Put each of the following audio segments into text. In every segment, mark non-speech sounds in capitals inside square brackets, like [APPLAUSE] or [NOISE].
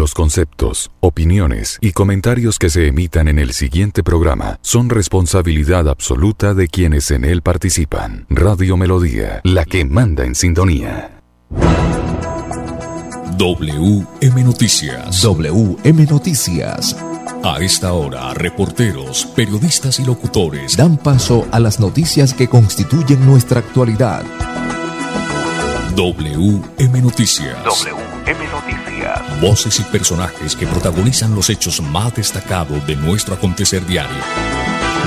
Los conceptos, opiniones y comentarios que se emitan en el siguiente programa son responsabilidad absoluta de quienes en él participan. Radio Melodía, la que manda en sintonía. WM Noticias. WM Noticias. A esta hora, reporteros, periodistas y locutores dan paso a las noticias que constituyen nuestra actualidad. WM Noticias. WM Noticias. Voces y personajes que protagonizan los hechos más destacados de nuestro acontecer diario.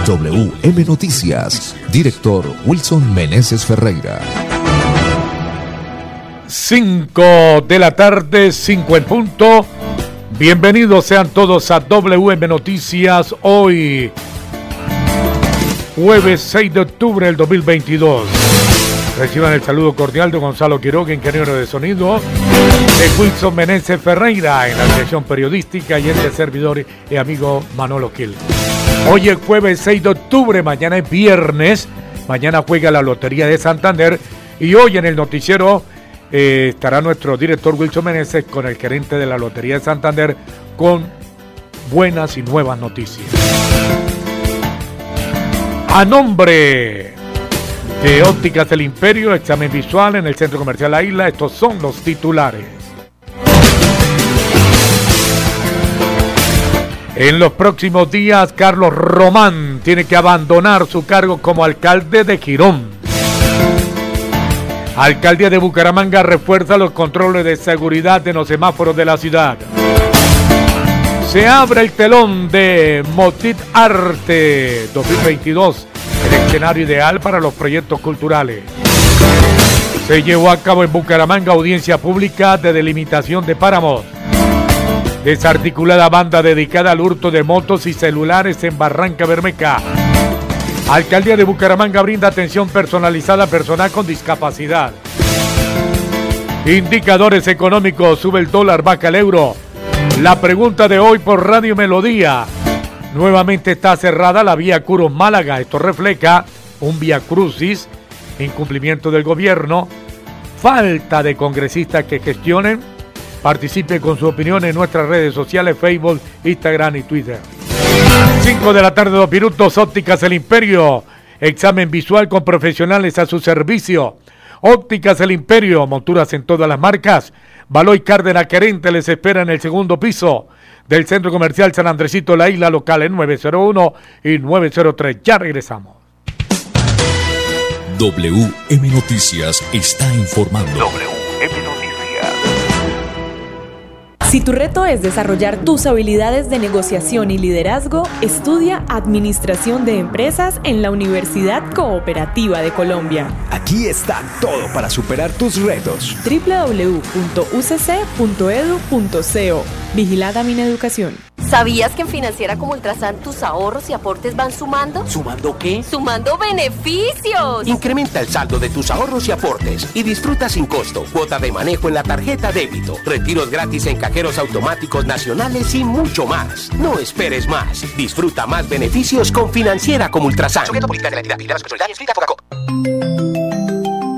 WM Noticias. Director Wilson Meneses Ferreira. 5 de la tarde, 5 en punto. Bienvenidos sean todos a WM Noticias hoy, jueves 6 de octubre del 2022. Reciban el saludo cordial de Gonzalo Quiroga, ingeniero de sonido, de Wilson Meneses Ferreira en la dirección periodística y este servidor y amigo Manolo Gil. Hoy es jueves 6 de octubre, mañana es viernes, mañana juega la Lotería de Santander y hoy en el noticiero eh, estará nuestro director Wilson Meneses con el gerente de la Lotería de Santander con buenas y nuevas noticias. A nombre de Ópticas del Imperio, examen visual en el Centro Comercial La Isla, estos son los titulares. En los próximos días, Carlos Román tiene que abandonar su cargo como alcalde de Girón. Alcaldía de Bucaramanga refuerza los controles de seguridad en los semáforos de la ciudad. Se abre el telón de Motit Arte 2022, escenario ideal para los proyectos culturales. Se llevó a cabo en Bucaramanga audiencia pública de delimitación de páramos. Desarticulada banda dedicada al hurto de motos y celulares en Barranca Bermeca. Alcaldía de Bucaramanga brinda atención personalizada a personal con discapacidad. Indicadores económicos, sube el dólar, baja el euro. La pregunta de hoy por Radio Melodía. Nuevamente está cerrada la vía Curos Málaga. Esto refleja un vía crucis, incumplimiento del gobierno, falta de congresistas que gestionen. Participe con su opinión en nuestras redes sociales, Facebook, Instagram y Twitter. 5 de la tarde, dos minutos, ópticas El Imperio. Examen visual con profesionales a su servicio. Ópticas El Imperio, monturas en todas las marcas. Baloy Cárdenas Querente les espera en el segundo piso del Centro Comercial San Andresito La Isla, local en 901 y 903. Ya regresamos. WM Noticias está informando. WM Noticias. Si tu reto es desarrollar tus habilidades de negociación y liderazgo, estudia Administración de Empresas en la Universidad Cooperativa de Colombia. Aquí está todo para superar tus retos. www.ucc.edu.co Vigilada Mineducación. ¿Sabías que en Financiera como Ultrasan tus ahorros y aportes van sumando? ¿Sumando qué? ¡Sumando beneficios! Incrementa el saldo de tus ahorros y aportes y disfruta sin costo cuota de manejo en la tarjeta débito, retiros gratis en cajeros automáticos nacionales y mucho más. No esperes más. Disfruta más beneficios con Financiera como Ultrasan.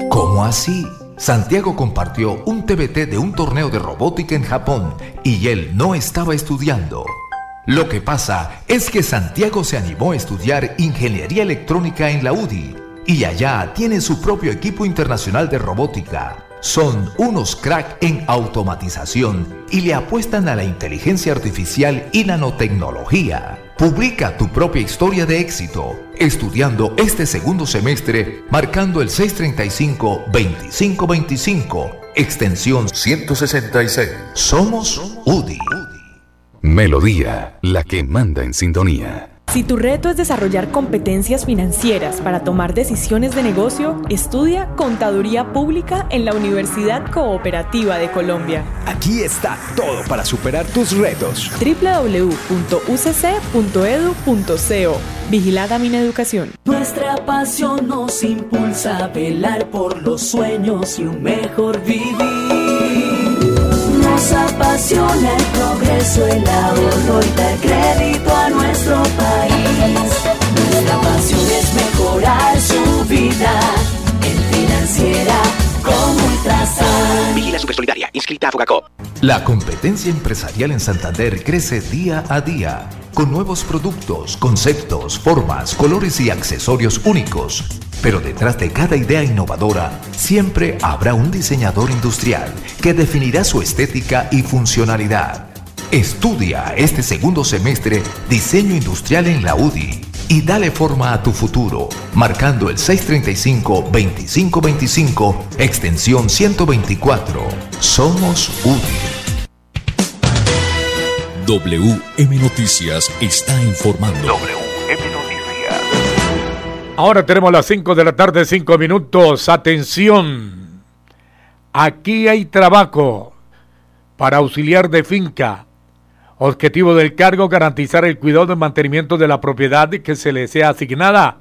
¿Cómo así? Santiago compartió un TBT de un torneo de robótica en Japón y él no estaba estudiando. Lo que pasa es que Santiago se animó a estudiar ingeniería electrónica en la UDI y allá tiene su propio equipo internacional de robótica. Son unos crack en automatización y le apuestan a la inteligencia artificial y nanotecnología. Publica tu propia historia de éxito estudiando este segundo semestre marcando el 635-2525, extensión 166. Somos UDI. Melodía, la que manda en sintonía. Si tu reto es desarrollar competencias financieras para tomar decisiones de negocio, estudia Contaduría Pública en la Universidad Cooperativa de Colombia. Aquí está todo para superar tus retos. www.ucc.edu.co Vigilada Mineducación. Nuestra pasión nos impulsa a velar por los sueños y un mejor vivir. Nos apasiona el progreso, el ahorro y dar crédito a nuestro país. Nuestra pasión es mejorar su vida en financiera como Ultrasan. Vigila Supersolidaria, inscrita a Fogacop. La competencia empresarial en Santander crece día a día, con nuevos productos, conceptos, formas, colores y accesorios únicos. Pero detrás de cada idea innovadora, siempre habrá un diseñador industrial que definirá su estética y funcionalidad. Estudia este segundo semestre diseño industrial en la UDI y dale forma a tu futuro, marcando el 635-2525, extensión 124. Somos UDI. WM Noticias está informando. WM Noticias. Ahora tenemos las 5 de la tarde, 5 minutos. Atención. Aquí hay trabajo para auxiliar de finca. Objetivo del cargo, garantizar el cuidado y mantenimiento de la propiedad que se le sea asignada.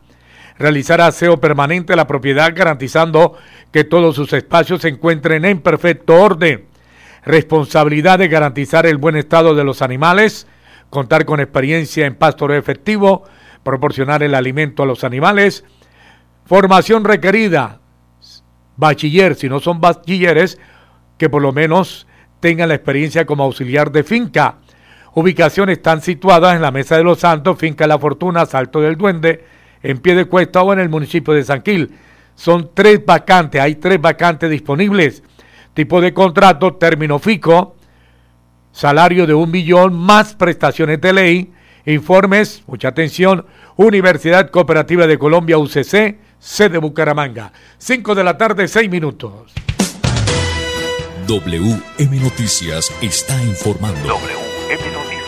Realizar aseo permanente a la propiedad, garantizando que todos sus espacios se encuentren en perfecto orden responsabilidad de garantizar el buen estado de los animales, contar con experiencia en pastoreo efectivo, proporcionar el alimento a los animales, formación requerida, bachiller, si no son bachilleres, que por lo menos tengan la experiencia como auxiliar de finca. Ubicaciones están situadas en la Mesa de los Santos, Finca La Fortuna, Salto del Duende, en pie de cuesta o en el municipio de San Gil. Son tres vacantes, hay tres vacantes disponibles tipo de contrato, término fijo, salario de un millón más prestaciones de ley, informes, mucha atención, Universidad Cooperativa de Colombia, UCC, sede Bucaramanga. 5 de la tarde, 6 minutos. WM Noticias está informando. WM Noticias.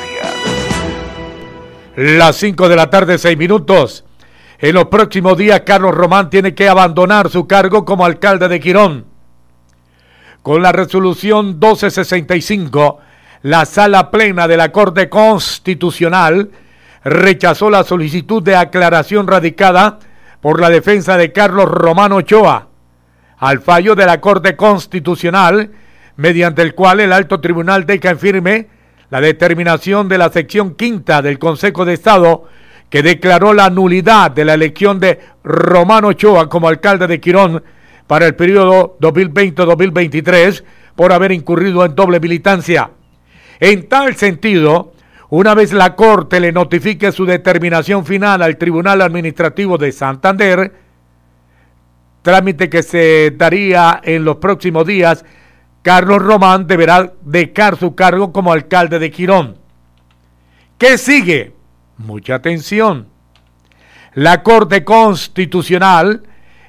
Las 5 de la tarde, 6 minutos. En los próximos días, Carlos Román tiene que abandonar su cargo como alcalde de Quirón. Con la resolución 1265, la sala plena de la Corte Constitucional rechazó la solicitud de aclaración radicada por la defensa de Carlos Romano Ochoa al fallo de la Corte Constitucional, mediante el cual el alto tribunal deja en firme la determinación de la sección quinta del Consejo de Estado que declaró la nulidad de la elección de Romano Ochoa como alcalde de Quirón para el periodo 2020-2023 por haber incurrido en doble militancia. En tal sentido, una vez la Corte le notifique su determinación final al Tribunal Administrativo de Santander, trámite que se daría en los próximos días, Carlos Román deberá dejar su cargo como alcalde de Quirón. ¿Qué sigue? Mucha atención. La Corte Constitucional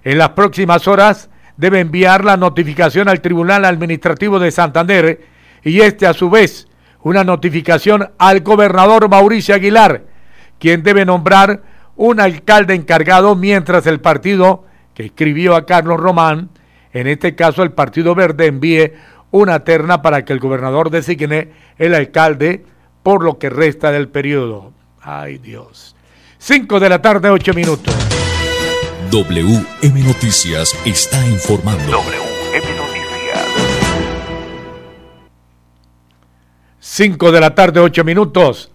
en las próximas horas debe enviar la notificación al Tribunal Administrativo de Santander y este a su vez una notificación al gobernador Mauricio Aguilar, quien debe nombrar un alcalde encargado mientras el partido que escribió a Carlos Román, en este caso el Partido Verde, envíe una terna para que el gobernador designe el alcalde por lo que resta del periodo. Ay Dios. Cinco de la tarde, ocho minutos. WM Noticias está informando. WM Noticias. 5 de la tarde, 8 minutos.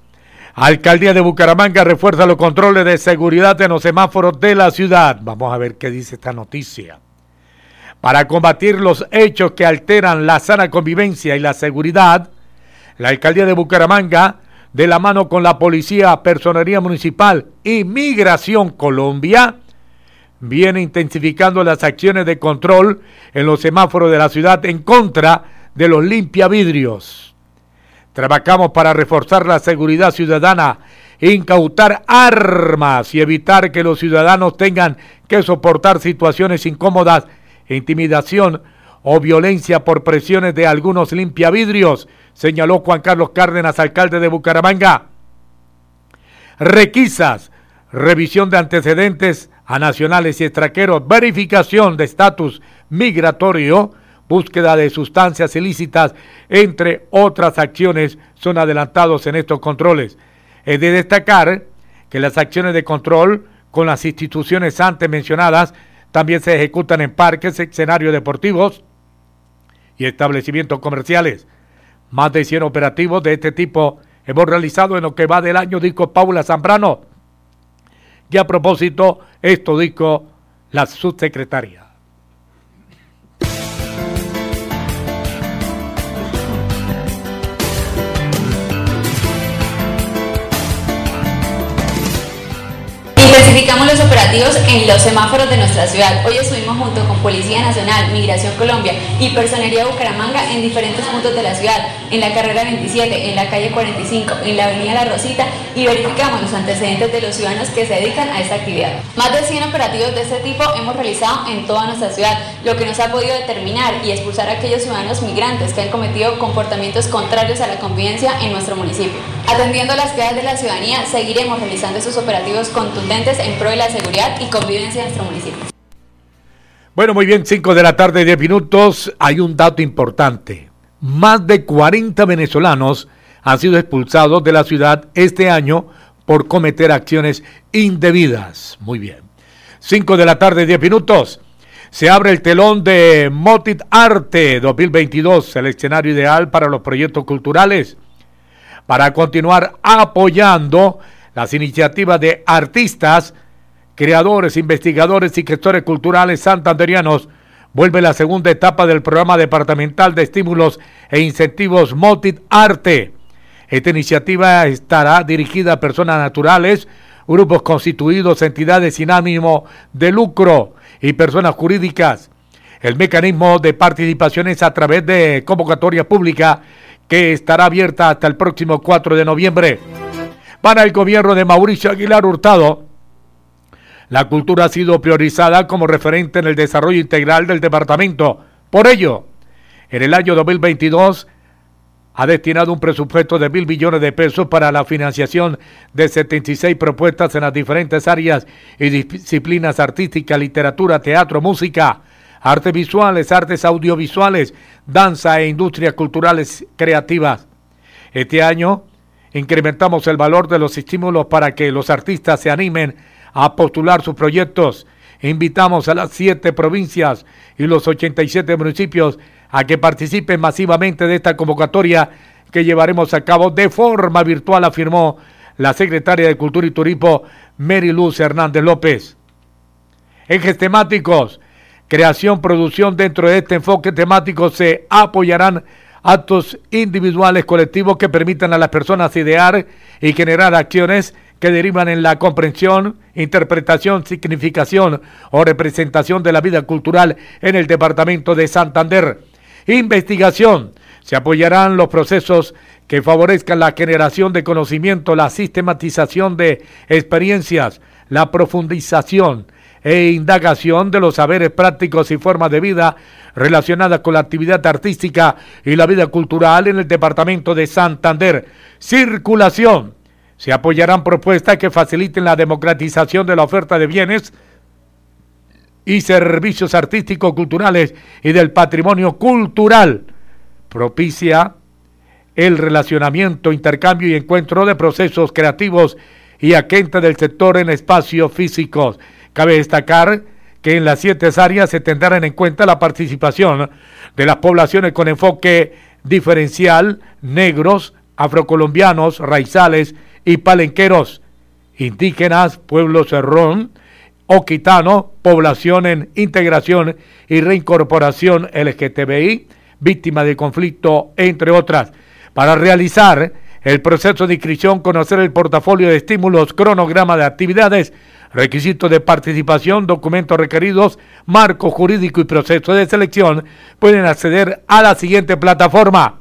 Alcaldía de Bucaramanga refuerza los controles de seguridad en los semáforos de la ciudad. Vamos a ver qué dice esta noticia. Para combatir los hechos que alteran la sana convivencia y la seguridad, la Alcaldía de Bucaramanga, de la mano con la Policía, Personería Municipal y Migración Colombia, viene intensificando las acciones de control en los semáforos de la ciudad en contra de los limpiavidrios. Trabajamos para reforzar la seguridad ciudadana, incautar armas y evitar que los ciudadanos tengan que soportar situaciones incómodas, intimidación o violencia por presiones de algunos limpiavidrios, señaló Juan Carlos Cárdenas, alcalde de Bucaramanga. Requisas, revisión de antecedentes a nacionales y extranjeros, verificación de estatus migratorio, búsqueda de sustancias ilícitas, entre otras acciones, son adelantados en estos controles. Es de destacar que las acciones de control con las instituciones antes mencionadas también se ejecutan en parques, escenarios deportivos y establecimientos comerciales. Más de 100 operativos de este tipo hemos realizado en lo que va del año, dijo Paula Zambrano y a propósito, esto dijo la subsecretaria. Los operativos en los semáforos de nuestra ciudad. Hoy estuvimos junto con Policía Nacional, Migración Colombia y Personería Bucaramanga en diferentes puntos de la ciudad, en la carrera 27, en la calle 45, en la avenida La Rosita y verificamos los antecedentes de los ciudadanos que se dedican a esta actividad. Más de 100 operativos de este tipo hemos realizado en toda nuestra ciudad, lo que nos ha podido determinar y expulsar a aquellos ciudadanos migrantes que han cometido comportamientos contrarios a la convivencia en nuestro municipio. Atendiendo las quejas de la ciudadanía, seguiremos realizando estos operativos contundentes en pro de la seguridad y convivencia de nuestro municipio. Bueno, muy bien, 5 de la tarde, 10 minutos. Hay un dato importante. Más de 40 venezolanos han sido expulsados de la ciudad este año por cometer acciones indebidas. Muy bien. 5 de la tarde, 10 minutos. Se abre el telón de Motit Arte 2022, el escenario ideal para los proyectos culturales, para continuar apoyando las iniciativas de artistas, creadores, investigadores y gestores culturales santanderianos. Vuelve la segunda etapa del programa departamental de estímulos e incentivos Motit Arte. Esta iniciativa estará dirigida a personas naturales, grupos constituidos, entidades sin ánimo de lucro, y personas jurídicas. El mecanismo de participación es a través de convocatoria pública que estará abierta hasta el próximo 4 de noviembre. Para el gobierno de Mauricio Aguilar Hurtado, la cultura ha sido priorizada como referente en el desarrollo integral del departamento. Por ello, en el año 2022 ha destinado un presupuesto de mil millones de pesos para la financiación de 76 propuestas en las diferentes áreas y disciplinas artísticas, literatura, teatro, música, artes visuales, artes audiovisuales, danza e industrias culturales creativas. Este año incrementamos el valor de los estímulos para que los artistas se animen a postular sus proyectos. Invitamos a las siete provincias y los 87 municipios a que participen masivamente de esta convocatoria que llevaremos a cabo de forma virtual, afirmó la secretaria de Cultura y Turismo, Mary Luz Hernández López. Ejes temáticos, creación, producción dentro de este enfoque temático se apoyarán actos individuales, colectivos que permitan a las personas idear y generar acciones que derivan en la comprensión, interpretación, significación o representación de la vida cultural en el departamento de Santander. Investigación. Se apoyarán los procesos que favorezcan la generación de conocimiento, la sistematización de experiencias, la profundización e indagación de los saberes prácticos y formas de vida relacionadas con la actividad artística y la vida cultural en el departamento de Santander. Circulación. Se apoyarán propuestas que faciliten la democratización de la oferta de bienes, y servicios artísticos, culturales y del patrimonio cultural. Propicia el relacionamiento, intercambio y encuentro de procesos creativos y agentes del sector en espacios físicos. Cabe destacar que en las siete áreas se tendrán en cuenta la participación de las poblaciones con enfoque diferencial, negros, afrocolombianos, raizales y palenqueros, indígenas, pueblos serrón, Oquitano, población en integración y reincorporación LGTBI, víctima de conflicto, entre otras. Para realizar el proceso de inscripción, conocer el portafolio de estímulos, cronograma de actividades, requisitos de participación, documentos requeridos, marco jurídico y proceso de selección, pueden acceder a la siguiente plataforma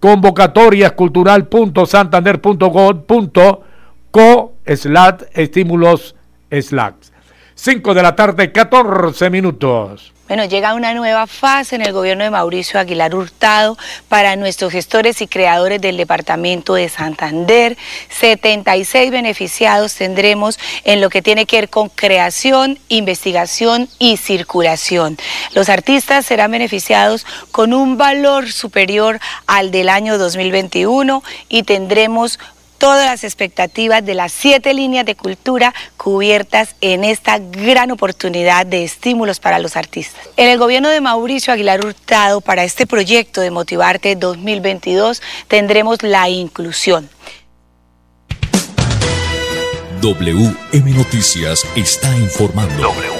convocatoriascultural.santander.gov.co slash estímulos slacks. 5 de la tarde, 14 minutos. Bueno, llega una nueva fase en el gobierno de Mauricio Aguilar Hurtado para nuestros gestores y creadores del departamento de Santander. 76 beneficiados tendremos en lo que tiene que ver con creación, investigación y circulación. Los artistas serán beneficiados con un valor superior al del año 2021 y tendremos todas las expectativas de las siete líneas de cultura cubiertas en esta gran oportunidad de estímulos para los artistas. En el gobierno de Mauricio Aguilar Hurtado, para este proyecto de Motivarte 2022, tendremos la inclusión. WM Noticias está informando. WM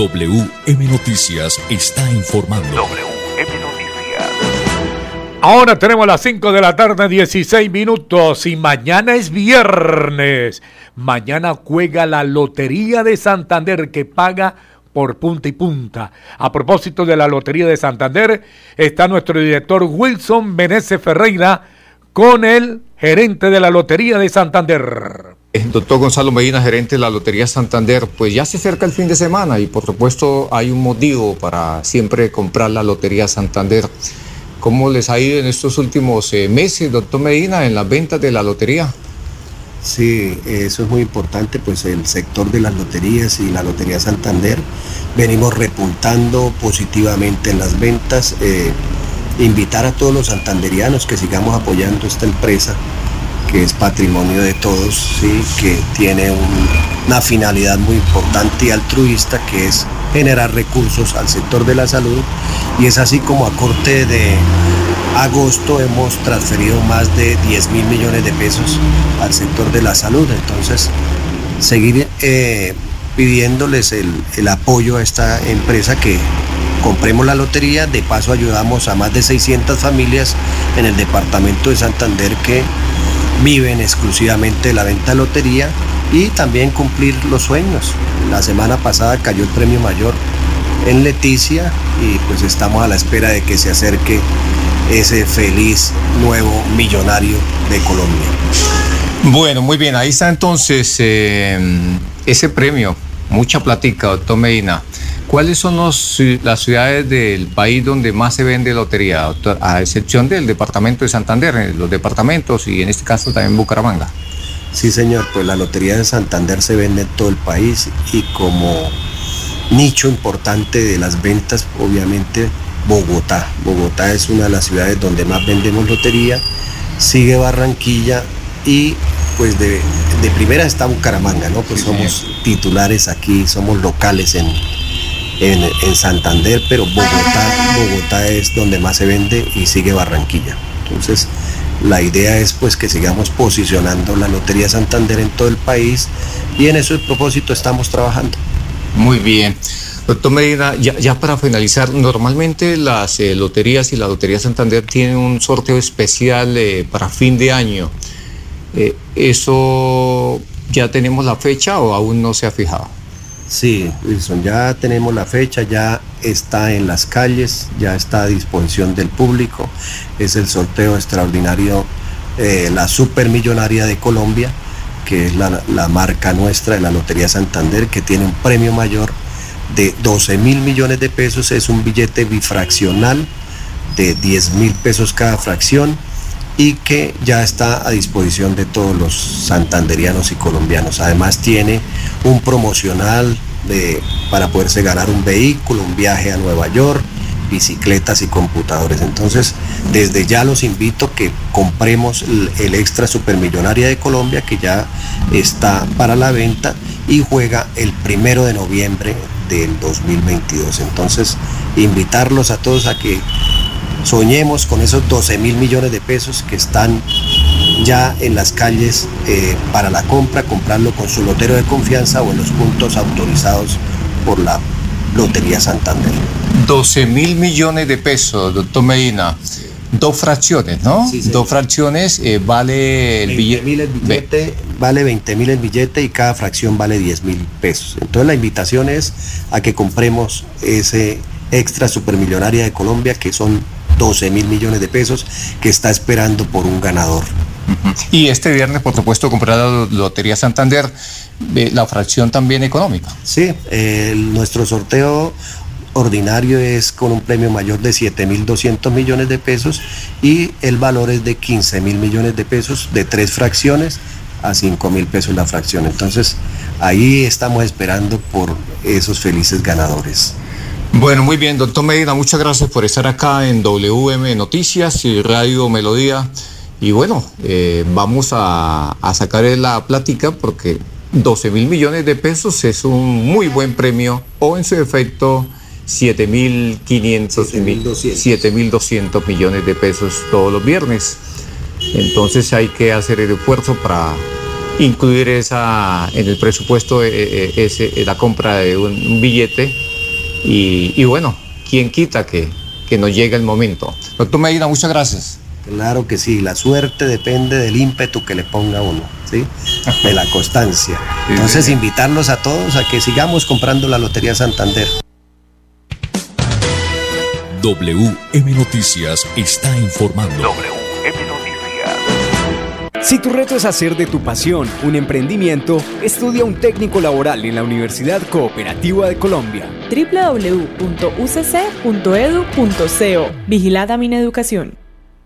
WM Noticias está informando. WM Noticias. Ahora tenemos las 5 de la tarde, 16 minutos y mañana es viernes. Mañana juega la Lotería de Santander que paga por punta y punta. A propósito de la Lotería de Santander, está nuestro director Wilson Menezes Ferreira con el gerente de la Lotería de Santander. Doctor Gonzalo Medina, gerente de la Lotería Santander, pues ya se acerca el fin de semana y por supuesto hay un motivo para siempre comprar la Lotería Santander. ¿Cómo les ha ido en estos últimos eh, meses, doctor Medina, en las ventas de la lotería? Sí, eso es muy importante, pues el sector de las loterías y la Lotería Santander venimos repuntando positivamente en las ventas. Eh, invitar a todos los santanderianos que sigamos apoyando esta empresa que es patrimonio de todos, ¿sí? que tiene un- una finalidad muy importante y altruista que es generar recursos al sector de la salud y es así como a corte de agosto hemos transferido más de 10 mil millones de pesos al sector de la salud. Entonces, seguir eh, pidiéndoles el, el apoyo a esta empresa que compremos la lotería, de paso ayudamos a más de 600 familias en el departamento de Santander que viven exclusivamente de la venta de lotería y también cumplir los sueños. La semana pasada cayó el premio mayor en Leticia y pues estamos a la espera de que se acerque ese feliz nuevo millonario de Colombia. Bueno, muy bien, ahí está entonces eh, ese premio, mucha platica, doctor Medina. ¿Cuáles son los las ciudades del país donde más se vende lotería, doctor? A excepción del departamento de Santander, los departamentos y en este caso también Bucaramanga. Sí, señor, pues la Lotería de Santander se vende en todo el país y como nicho importante de las ventas, obviamente Bogotá. Bogotá es una de las ciudades donde más vendemos lotería, sigue Barranquilla y pues de, de primera está Bucaramanga, ¿no? Pues somos titulares aquí, somos locales en, en, en Santander, pero Bogotá, Bogotá es donde más se vende y sigue Barranquilla. Entonces, la idea es pues que sigamos posicionando la Lotería Santander en todo el país y en ese propósito estamos trabajando. Muy bien. Doctor Medina, ya, ya para finalizar, normalmente las eh, loterías y la Lotería Santander tienen un sorteo especial eh, para fin de año. Eh, ¿Eso ya tenemos la fecha o aún no se ha fijado? Sí, Wilson, ya tenemos la fecha, ya está en las calles, ya está a disposición del público. Es el sorteo extraordinario, eh, la supermillonaria de Colombia, que es la, la marca nuestra de la Lotería Santander, que tiene un premio mayor de 12 mil millones de pesos. Es un billete bifraccional de 10 mil pesos cada fracción y que ya está a disposición de todos los santanderianos y colombianos. Además tiene un promocional de, para poderse ganar un vehículo, un viaje a Nueva York, bicicletas y computadores. Entonces, desde ya los invito que compremos el, el extra supermillonaria de Colombia que ya está para la venta y juega el primero de noviembre del 2022. Entonces, invitarlos a todos a que soñemos con esos 12 mil millones de pesos que están ya en las calles eh, para la compra, comprarlo con su lotero de confianza o en los puntos autorizados por la Lotería Santander. 12 mil millones de pesos, doctor Medina. Dos fracciones, ¿no? Dos fracciones eh, vale el billete. el billete vale 20 mil el billete y cada fracción vale 10 mil pesos. Entonces la invitación es a que compremos ese extra supermillonaria de Colombia que son 12 mil millones de pesos que está esperando por un ganador. [LAUGHS] Y este viernes, por supuesto, comprar la Lotería Santander, eh, la fracción también económica. Sí, eh, nuestro sorteo ordinario es con un premio mayor de 7.200 millones de pesos y el valor es de 15 mil millones de pesos de tres fracciones a 5 mil pesos la fracción. Entonces ahí estamos esperando por esos felices ganadores. Bueno, muy bien, doctor Medina, muchas gracias por estar acá en WM Noticias y Radio Melodía. Y bueno, eh, vamos a, a sacar la plática porque 12 mil millones de pesos es un muy buen premio o en su efecto 7.500, 7.200 millones de pesos todos los viernes. Entonces hay que hacer el esfuerzo para incluir esa en el presupuesto eh, eh, ese, la compra de un, billete y, bueno, ¿quién quita que, que nos llegue el momento? Doctor Medina, muchas gracias. Claro que sí, la suerte depende del ímpetu que le ponga uno, ¿sí? De la constancia. [LAUGHS] Entonces, invitarlos a todos a que sigamos comprando la Lotería Santander. WM Noticias está informando. WM Noticias. Si tu reto es hacer de tu pasión un emprendimiento, estudia un técnico laboral en la Universidad Cooperativa de Colombia. www.ucc.edu.co Vigilada Mineducación.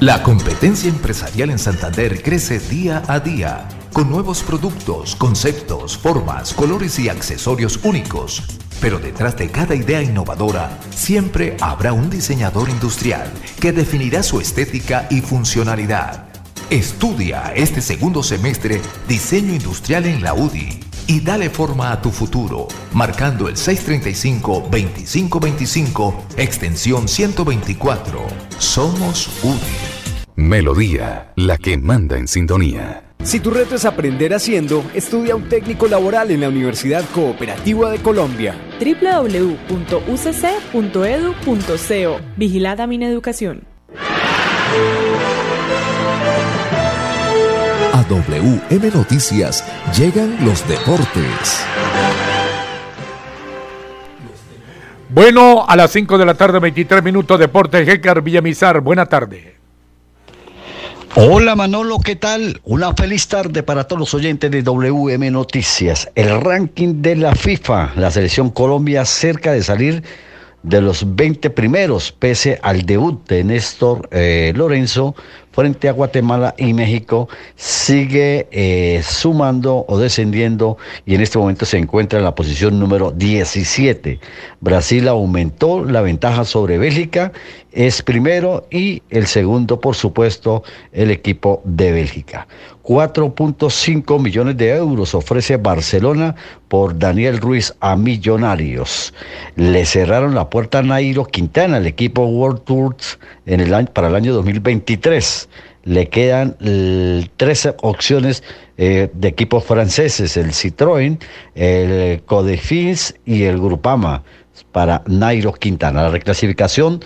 La competencia empresarial en Santander crece día a día, con nuevos productos, conceptos, formas, colores y accesorios únicos. Pero detrás de cada idea innovadora, siempre habrá un diseñador industrial que definirá su estética y funcionalidad. Estudia este segundo semestre diseño industrial en la UDI y dale forma a tu futuro, marcando el 635-2525, extensión 124. Somos UDI. Melodía, la que manda en sintonía. Si tu reto es aprender haciendo, estudia un técnico laboral en la Universidad Cooperativa de Colombia. www.ucc.edu.co Vigilada Mineducación. A WM Noticias llegan los deportes. Bueno, a las 5 de la tarde, 23 minutos, Deportes Jecar Villamizar. Buena tarde. Hola Manolo, ¿qué tal? Una feliz tarde para todos los oyentes de WM Noticias. El ranking de la FIFA, la selección Colombia cerca de salir de los 20 primeros, pese al debut de Néstor eh, Lorenzo frente a Guatemala y México, sigue eh, sumando o descendiendo y en este momento se encuentra en la posición número 17. Brasil aumentó la ventaja sobre Bélgica, es primero y el segundo, por supuesto, el equipo de Bélgica. 4.5 millones de euros ofrece Barcelona por Daniel Ruiz a Millonarios. Le cerraron la puerta a Nairo Quintana, el equipo World Tours, en el para el año 2023. Le quedan 13 opciones eh, de equipos franceses, el Citroën, el Codefins y el Grupama para Nairo Quintana. La reclasificación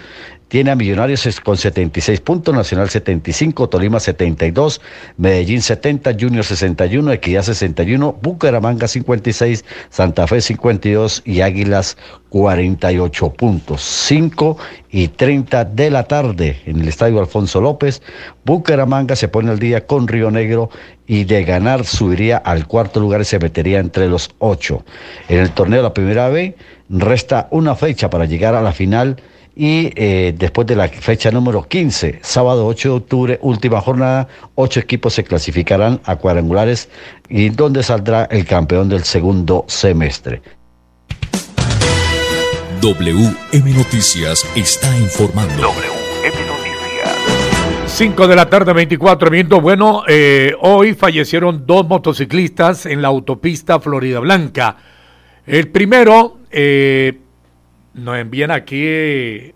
tiene a Millonarios con 76 puntos, Nacional 75, Tolima 72, Medellín 70, Junior 61, Equidad 61, Bucaramanga 56, Santa Fe 52 y Águilas 48 puntos. 5 y 30 de la tarde en el Estadio Alfonso López. Bucaramanga se pone al día con Río Negro y de ganar subiría al cuarto lugar y se metería entre los ocho. En el torneo la primera vez resta una fecha para llegar a la final y eh, después de la fecha número 15, sábado 8 de octubre, última jornada, ocho equipos se clasificarán a cuadrangulares y donde saldrá el campeón del segundo semestre. WM Noticias está informando. WM Noticias. 5 de la tarde, 24 minutos. Bueno, eh, hoy fallecieron dos motociclistas en la autopista Florida Blanca. El primero, eh, nos envían aquí eh,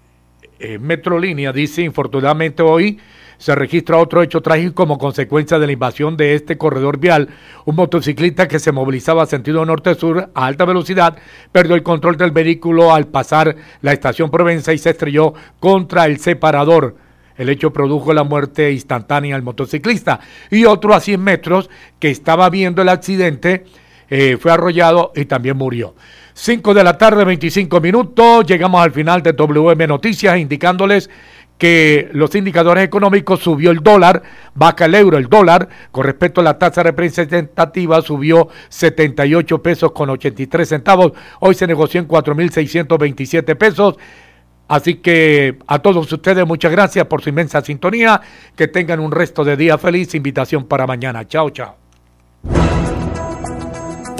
Metrolínea, dice, infortunadamente hoy se registra otro hecho trágico como consecuencia de la invasión de este corredor vial. Un motociclista que se movilizaba sentido norte-sur a alta velocidad perdió el control del vehículo al pasar la estación Provenza y se estrelló contra el separador. El hecho produjo la muerte instantánea al motociclista y otro a 100 metros que estaba viendo el accidente eh, fue arrollado y también murió. 5 de la tarde, 25 minutos. Llegamos al final de WM Noticias indicándoles que los indicadores económicos subió el dólar, baja el euro, el dólar con respecto a la tasa representativa subió 78 pesos con 83 centavos, hoy se negoció en 4.627 pesos. Así que a todos ustedes muchas gracias por su inmensa sintonía, que tengan un resto de día feliz, invitación para mañana. Chao, chao.